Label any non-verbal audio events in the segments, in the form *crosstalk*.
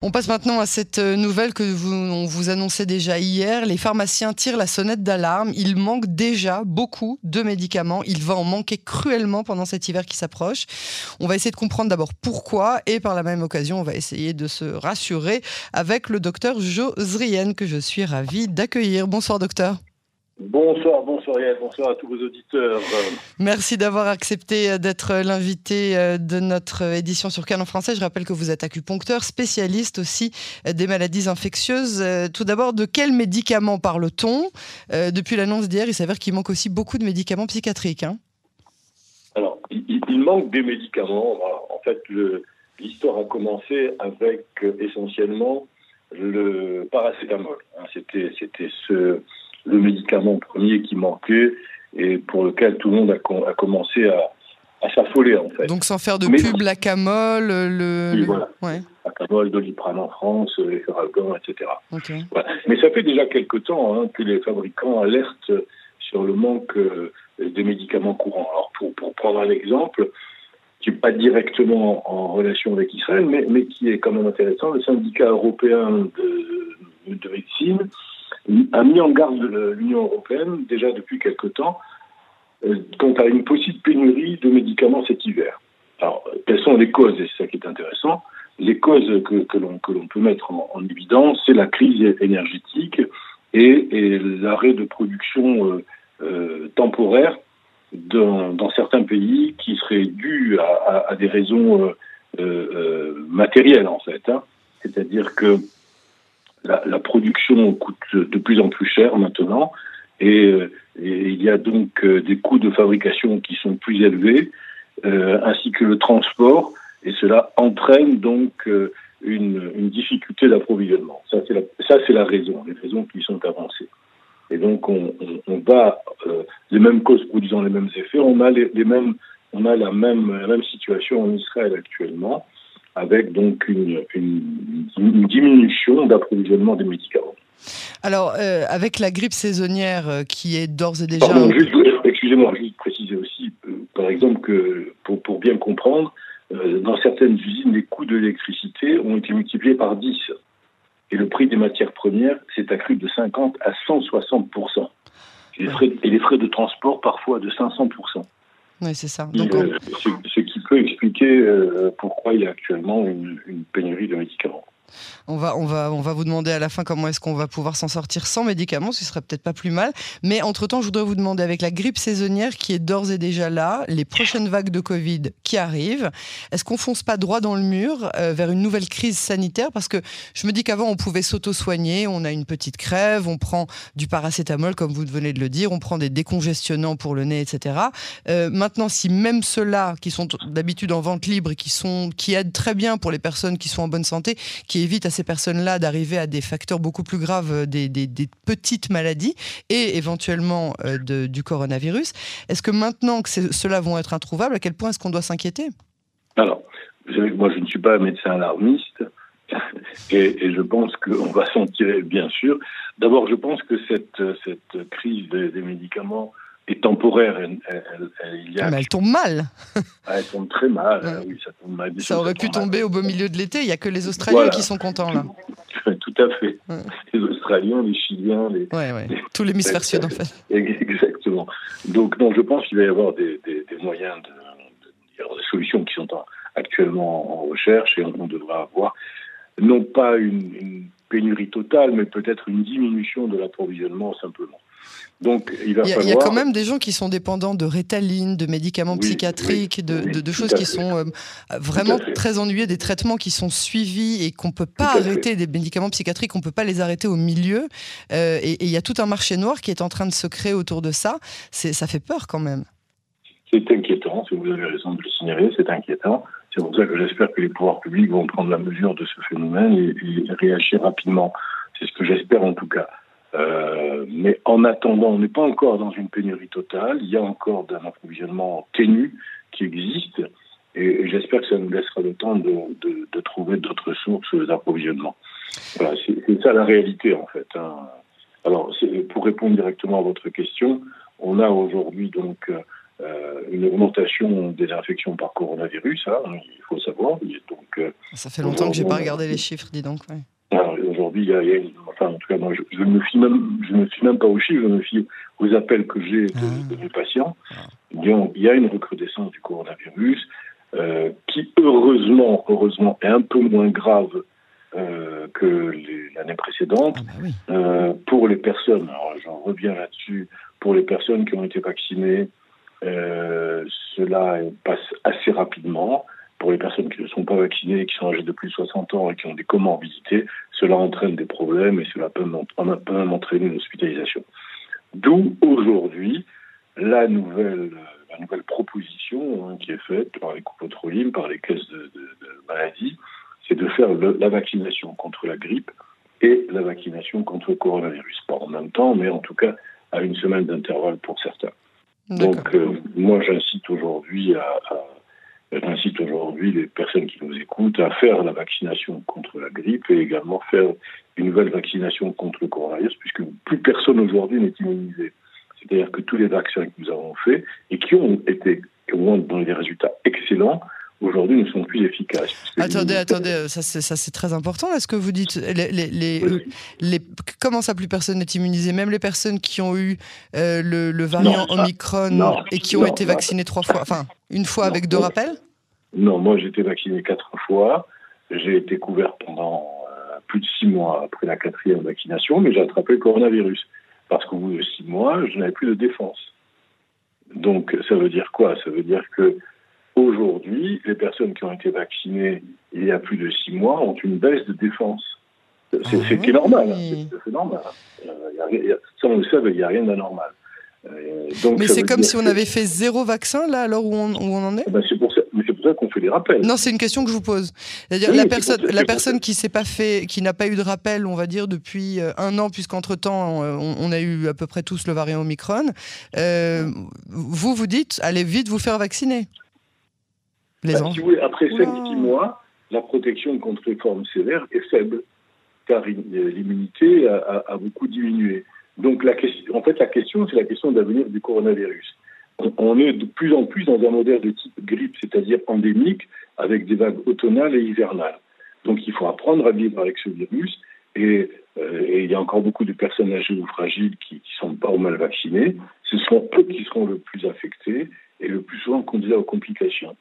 On passe maintenant à cette euh, nouvelle que vous, on vous annonçait déjà hier. Les pharmaciens tirent la sonnette d'alarme. Il manque déjà beaucoup de médicaments. Il va en manquer cruellement pendant cet hiver qui s'approche. On va essayer de comprendre d'abord pourquoi et par la même occasion, on va essayer de se rassurer avec le docteur Josrien que je suis ravie d'accueillir. Bonsoir docteur. Bonsoir, bonsoir bonsoir à tous vos auditeurs. Merci d'avoir accepté euh, d'être l'invité euh, de notre édition sur Canon français. Je rappelle que vous êtes acupuncteur, spécialiste aussi euh, des maladies infectieuses. Tout d'abord, de quels médicaments parle-t-on? Depuis l'annonce d'hier, il s'avère qu'il manque aussi beaucoup de médicaments psychiatriques. Hein. Alors, il, manque des médicaments. En fait, l'histoire a commencé avec essentiellement le paracétamol. Hein. C'était ce le médicament premier qui manquait et pour lequel tout le monde a, commencé à, s'affoler en fait. Donc sans faire de pub, l'acamol, le... Oui, voilà. Ouais. L'acamol, doliprane en France, les Feralgan, etc. Mais ça fait déjà quelque temps hein, que les fabricants alertent sur le manque euh, des médicaments courants. Alors pour, pour prendre un exemple, qui n'est pas directement en relation avec Israël, mais, mais qui est quand même intéressant, le syndicat européen de, de médecine a mis en garde l'Union européenne déjà depuis quelque temps euh, quant à une possible pénurie de médicaments cet hiver. Alors, quelles sont les causes Et c'est ça qui est intéressant. Les causes que, l'on peut mettre en, évidence, c'est la crise énergétique et, l'arrêt de production euh, euh, temporaire dans, certains pays qui serait dû à, à, des raisons matérielles, en fait. Hein. C'est-à-dire que la, production coûte de plus en plus cher maintenant et, euh, il y a donc euh, des coûts de fabrication qui sont plus élevés euh, ainsi que le transport et cela entraîne donc une, difficulté d'approvisionnement. Ça c'est la, raison, les raisons qui sont avancées. Et donc on, on, va les mêmes causes produisant les mêmes effets, on a la même situation en Israël actuellement avec donc une, diminution d'approvisionnement des médicaments. Alors, euh, avec la grippe saisonnière euh, qui est d'ores et déjà... excusez-moi, juste préciser aussi, euh, par exemple, que pour, pour bien comprendre, dans certaines usines, les coûts de l'électricité ont été multipliés par 10. Et le prix des matières premières s'est accru de 50 à 160 et les, frais, et les frais de transport parfois de 500 oui, c'est ça. Donc, ce, qui peut expliquer pourquoi il y a actuellement une pénurie de médicaments. On va, on, va, on va vous demander à la fin comment est-ce qu'on va pouvoir s'en sortir sans médicaments, ce serait peut-être pas plus mal. Mais entre-temps, je voudrais vous demander, avec la grippe saisonnière qui est d'ores et déjà là, les prochaines vagues de Covid qui arrivent, est-ce qu'on fonce pas droit dans le mur euh, vers une nouvelle crise sanitaire? Parce que je me dis qu'avant, on pouvait s'auto-soigner, on a une petite crève, on prend du paracétamol, comme vous venez de le dire, on prend des décongestionnants pour le nez, etc. Euh, maintenant, si même ceux-là, qui sont d'habitude en vente libre qui, sont, qui aident très bien pour les personnes qui sont en bonne santé, évite à ces personnes-là d'arriver à des facteurs beaucoup plus graves, euh, des, petites maladies et éventuellement euh, du coronavirus. Est-ce que maintenant que ceux-là vont être introuvables, à quel point est-ce qu'on doit s'inquiéter? Alors, moi je ne suis pas médecin alarmiste. *laughs* Et, je pense qu'on va s'en tirer, bien sûr. D'abord, je pense que cette crise des médicaments est temporaire. Elle, y a... Mais elle tombe mal. elle tombe très mal. Oui, ça tombe mal. Ça aurait pu tomber au beau milieu de l'été. Il n'y a que les Australiens qui sont contents là. Tout à fait. Les Australiens, les Chiliens, les, ouais, ouais. tout l'hémisphère sud en fait. *laughs* Exactement. Donc, donc je pense qu'il va y avoir des, des, moyens, de, de, des solutions qui sont actuellement en recherche et on, devra avoir non pas une, une pénurie totale, mais peut-être une diminution de l'approvisionnement simplement. Donc, il va y, a, y a quand même des gens qui sont dépendants de rétaline, de médicaments psychiatriques, de, choses qui sont euh, vraiment très ennuyées, des traitements qui sont suivis et qu'on ne peut pas arrêter, des médicaments psychiatriques, on ne peut pas les arrêter au milieu. Euh, et il y a tout un marché noir qui est en train de se créer autour de ça. Ça fait peur quand même. C'est inquiétant, si vous avez raison de le signaler, c'est inquiétant. C'est pour ça que j'espère que les pouvoirs publics vont prendre la mesure de ce phénomène et réagir rapidement. C'est ce que j'espère en tout cas. Euh, mais en attendant, on n'est pas encore dans une pénurie totale. Il y a encore un approvisionnement ténu qui existe. Et, j'espère que ça nous laissera le temps de, de, de trouver d'autres sources d'approvisionnement. Voilà, c'est ça la réalité en fait. Hein. Alors, pour répondre directement à votre question, on a aujourd'hui donc une augmentation des infections par coronavirus, hein, il faut savoir. Donc, ça fait longtemps que je n'ai pas regardé les chiffres, dis donc. Aujourd'hui, il y, a, enfin, en tout cas, moi, je, ne me fie même, je me fie même pas aux chiffres, je me fie aux appels que j'ai de, ah. mes patients. Il y a une recrudescence du coronavirus euh, qui, heureusement, heureusement, est un peu moins grave euh, que l'année précédente. Ah bah euh, pour les personnes, alors j'en reviens là-dessus, pour les personnes qui ont été vaccinées, cela passe assez rapidement. Pour les personnes qui ne sont pas vaccinées, qui sont âgées de plus de 60 ans et qui ont des comorbidités, cela entraîne des problèmes et cela peut, même entraîner une hospitalisation. D'où aujourd'hui la nouvelle, la nouvelle proposition hein, qui est faite par les copotrolim, par les caisses de, maladies, c'est de faire la vaccination contre la grippe et la vaccination contre le coronavirus. Pas en même temps, mais en tout cas à une semaine d'intervalle pour certains. Donc, euh, moi, j'incite aujourd'hui à J'incite aujourd'hui les personnes qui nous écoutent à faire la vaccination contre la grippe et également faire une nouvelle vaccination contre le coronavirus, puisque plus personne aujourd'hui n'est immunisé. C'est-à-dire que tous les vaccins que nous avons faits et qui ont été, qui ont donné des résultats excellents, aujourd'hui ne sont plus efficaces. Attendez, attendez, euh, ça c'est très important. Est-ce que vous dites les, les, les, comment ça plus personne n'est immunisé? Même les personnes qui ont eu euh, le, variant Omicron et qui ont été vaccinées trois fois, enfin une fois avec deux rappels? Non, moi j'ai été vacciné quatre fois. J'ai été couvert pendant euh, plus de six mois après la quatrième vaccination, mais j'ai attrapé le coronavirus. Parce qu'au bout de six mois, je n'avais plus de défense. Donc ça veut dire quoi? Ça veut dire que Aujourd'hui, les personnes qui ont été vaccinées il y a plus de six mois ont une baisse de défense. C'est ah ce qui est normal. C'est normal. Euh, ça, on le sait, il n'y a rien d'anormal. Euh, mais c'est comme si on avait fait zéro vaccin, là, alors où on, en est eh ben, C'est pour ça, ça qu'on fait des rappels. Non, c'est une question que je vous pose. C'est-à-dire la personne, la personne qui s'est pas fait, qui n'a pas eu de rappel, on va dire, depuis euh, un an, puisqu'entre-temps, on, a eu à peu près tous le variant Omicron, vous vous dites, allez vite vous faire vacciner. Bah, après 5-6 mois, la protection contre les formes sévères est faible, car l'immunité a, beaucoup diminué. Donc, la question, en fait, la question, c'est la question d'avenir du coronavirus. On est de plus en plus dans un modèle de type grippe, c'est-à-dire endémique, avec des vagues automnales et hivernales. Donc, il faut apprendre à vivre avec ce virus. Et, euh, il y a encore beaucoup de personnes âgées ou fragiles qui ne sont pas ou mal vaccinées. Ce sont eux qui seront le plus affectés et le plus souvent candidats aux complications.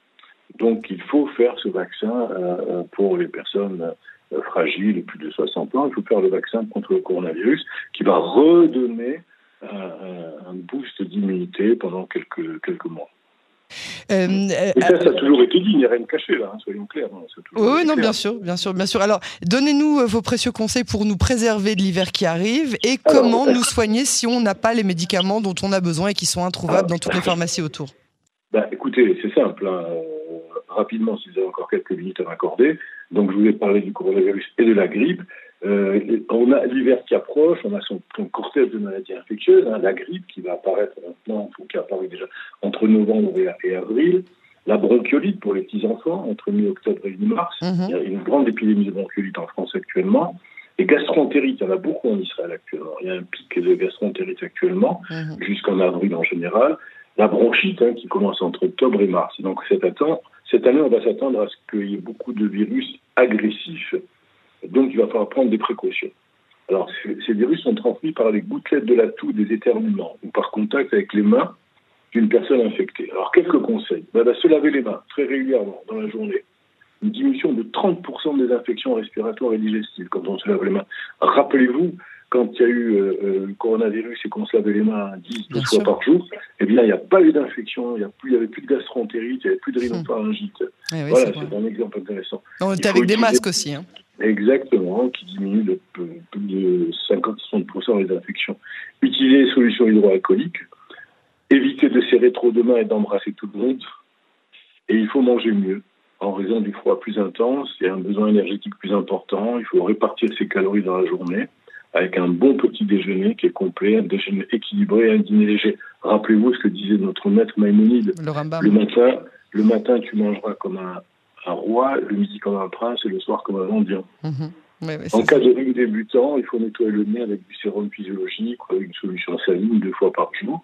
Donc il faut faire ce vaccin euh, euh, pour les personnes euh, fragiles, plus de 60 ans. Il faut faire le vaccin contre le coronavirus qui va redonner un boost d'immunité pendant quelques, quelques mois. et ça, ça a toujours été dit, il n'y a rien de caché là, hein, soyons clairs. Hein, oui, non, bien sûr, bien sûr, bien sûr. Alors, donnez-nous vos précieux conseils pour nous préserver de l'hiver qui arrive et comment nous soigner si on n'a pas les médicaments dont on a besoin et qui sont introuvables dans toutes les pharmacies autour. Bah, écoutez, c'est simple. Hein rapidement, si vous avez encore quelques minutes à m'accorder. Donc, je voulais parler du coronavirus et de la grippe. Euh, on a l'hiver qui approche, on a son, cortège de maladies infectieuses, hein, la grippe qui va apparaître maintenant, qui apparaît déjà entre novembre et, avril, la bronchiolite pour les petits-enfants entre mi-octobre et mi-mars. Mhm. Il y a une grande épidémie de bronchiolite en France actuellement. Et gastroentérite, il y en a beaucoup en Israël actuellement. Il y a un pic de gastroentérite actuellement, mhm. jusqu'en avril en général. La bronchite, hein, qui commence entre octobre et mars. Donc, c'est temps cette année, on va s'attendre à ce qu'il y ait beaucoup de virus agressifs. Donc, il va falloir prendre des précautions. Alors, ces virus sont transmis par les gouttelettes de la toux des éternuements ou par contact avec les mains d'une personne infectée. Alors, quelques conseils. Ben, ben, se laver les mains très régulièrement dans la journée. Une diminution de 30% des infections respiratoires et digestives quand on se lave les mains. Rappelez-vous, quand il y a eu euh, euh, le coronavirus et qu'on se lavait les mains 10, 12 fois par jour, eh bien, il n'y a pas eu d'infection, il n'y avait plus de gastroentérite, il n'y avait plus de rhinopharyngite. Hmm. voilà, c'est un exemple intéressant. On était avec des masques aussi. Hein. Exactement, qui diminue de plus de 50-60% les infections. Utiliser les solutions hydroalcooliques, éviter de serrer trop de mains et d'embrasser tout le monde. Et il faut manger mieux. En raison du froid plus intense, il y a un besoin énergétique plus important, il faut répartir ses calories dans la journée avec un bon petit déjeuner qui est complet, un déjeuner équilibré, un dîner léger. Rappelez-vous ce que disait notre maître Maïmonide. Le, matin, le matin, tu mangeras comme un, roi, le midi comme un prince et le soir comme un mendiant. Mhm. en cas de rhume débutant, il faut nettoyer le nez avec du sérum physiologique ou une solution saline deux fois par jour.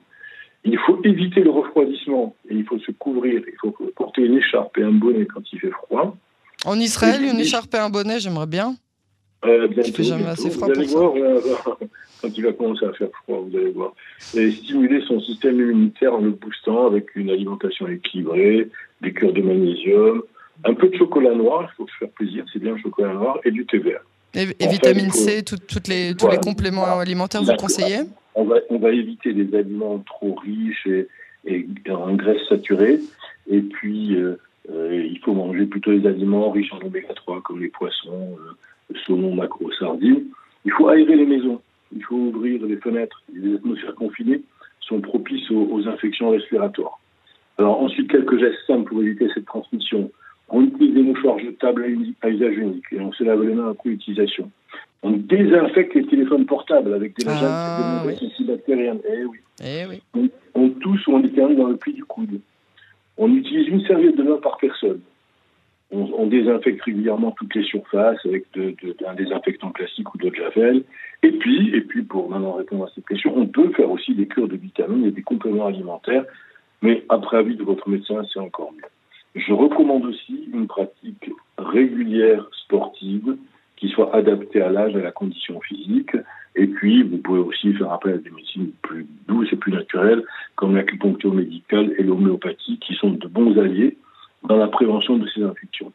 Il faut éviter le refroidissement et il faut se couvrir. Il faut porter une écharpe et un bonnet quand il fait froid. En Israël, une écharpe et un bonnet, j'aimerais bien. Euh, fait jamais assez froid vous allez voir, euh, *laughs* quand il va commencer à faire froid, vous allez voir. Et stimuler son système immunitaire en le boostant avec une alimentation équilibrée, des cures de magnésium, un peu de chocolat noir, il faut se faire plaisir, c'est bien le chocolat noir, et du thé vert. Et, vitamine C, toutes les, tous les compléments alimentaires, vous conseillez on va, on va éviter des aliments trop riches et, et en graisses saturées. Et puis, euh, euh, il faut manger plutôt des aliments riches en oméga 3, comme les poissons, saumon, macro, sardines. Il faut aérer les maisons. Il faut ouvrir les fenêtres. Les atmosphères confinées sont propices aux, aux infections respiratoires. Alors ensuite, quelques gestes simples pour éviter cette transmission. On utilise des mouchoirs jetables à usage unique et on se lave les mains après utilisation. On désinfecte les téléphones portables avec des ah, oui. antibactériennes. Eh oui. Eh oui. On, on, tousse ou on éternue dans le pli du coude. On utilise une serviette de main par personne. On, désinfecte régulièrement toutes les surfaces avec un désinfectant classique ou de javel. Et puis, et puis, pour maintenant répondre à cette question, on peut faire aussi des cures de vitamines et des compléments alimentaires, mais après avis de votre médecin, c'est encore mieux. Je recommande aussi une pratique régulière sportive qui soit adaptée à l'âge à la condition physique. Et puis, vous pouvez aussi faire appel à des médecines plus douces et plus naturelles, comme l'acupuncture médicale et l'homéopathie, qui sont de bons alliés dans la prévention de ces infections.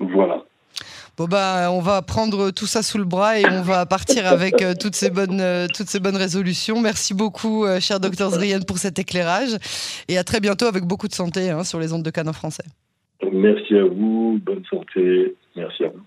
Voilà. Bon bah, on va prendre tout ça sous le bras et on va partir avec euh, toutes ces bonnes euh, toutes ces bonnes résolutions. Merci beaucoup, euh, cher docteur Zrien, pour cet éclairage et à très bientôt avec beaucoup de santé hein, sur les ondes de Canon français. Merci à vous, bonne santé, merci à vous.